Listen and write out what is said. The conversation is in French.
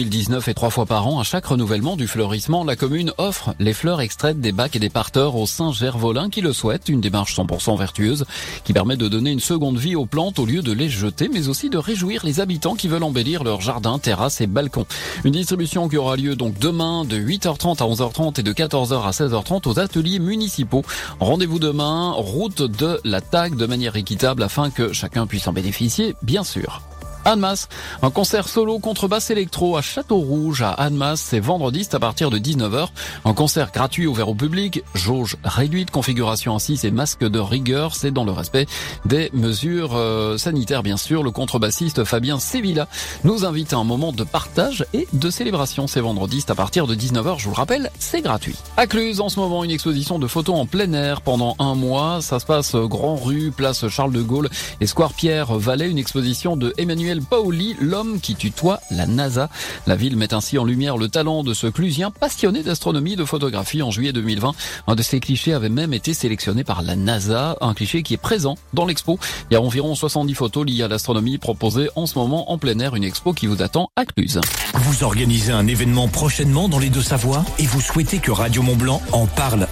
2019 et trois fois par an, à chaque renouvellement du fleurissement, la commune offre les fleurs extraites des bacs et des parteurs aux Saint-Gervolins qui le souhaitent. Une démarche 100% vertueuse qui permet de donner une seconde vie aux plantes au lieu de les jeter, mais aussi de réjouir les habitants qui veulent embellir leurs jardins, terrasses et balcons. Une distribution qui aura lieu donc demain de 8h30 à 11h30 et de 14h à 16h30 aux ateliers municipaux. Rendez-vous demain, route de la TAG de manière équitable afin que chacun puisse en bénéficier, bien sûr. Annemasse, un concert solo contrebasse électro à Château-Rouge à Annemasse, c'est vendredi, c'est à partir de 19h. Un concert gratuit ouvert au public, jauge réduite, configuration assise et masque de rigueur, c'est dans le respect des mesures euh, sanitaires bien sûr. Le contrebassiste Fabien Sevilla nous invite à un moment de partage et de célébration. C'est vendredi, c'est à partir de 19h, je vous le rappelle, c'est gratuit. À Cluse, en ce moment, une exposition de photos en plein air pendant un mois. Ça se passe Grand Rue, place Charles de Gaulle et Square Pierre Vallet, une exposition de Emmanuel Paoli, l'homme qui tutoie la NASA. La ville met ainsi en lumière le talent de ce clusien passionné d'astronomie et de photographie en juillet 2020. Un de ces clichés avait même été sélectionné par la NASA, un cliché qui est présent dans l'expo. Il y a environ 70 photos liées à l'astronomie proposées en ce moment en plein air, une expo qui vous attend à Cluse. Vous organisez un événement prochainement dans les Deux-Savoies et vous souhaitez que Radio Mont Blanc en parle